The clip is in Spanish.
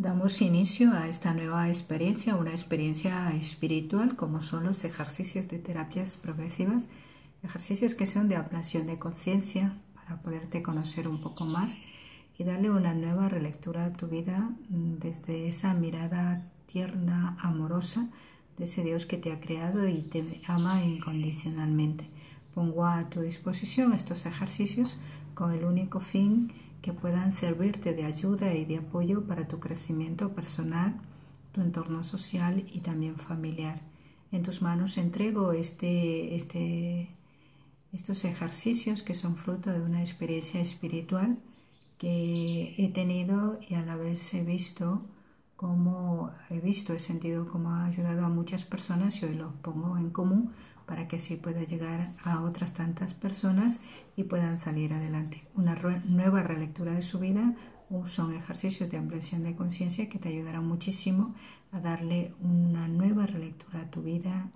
Damos inicio a esta nueva experiencia, una experiencia espiritual como son los ejercicios de terapias progresivas, ejercicios que son de ablación de conciencia para poderte conocer un poco más y darle una nueva relectura a tu vida mm, desde esa mirada tierna, amorosa de ese Dios que te ha creado y te ama incondicionalmente. Pongo a tu disposición estos ejercicios con el único fin que puedan servirte de ayuda y de apoyo para tu crecimiento personal, tu entorno social y también familiar. En tus manos entrego este, este, estos ejercicios que son fruto de una experiencia espiritual que he tenido y a la vez he visto cómo he visto, he sentido cómo ha ayudado a muchas personas y hoy los pongo en común para que así pueda llegar a otras tantas personas y puedan salir adelante. Una nueva relectura de su vida son ejercicios de ampliación de conciencia que te ayudarán muchísimo a darle una nueva relectura a tu vida,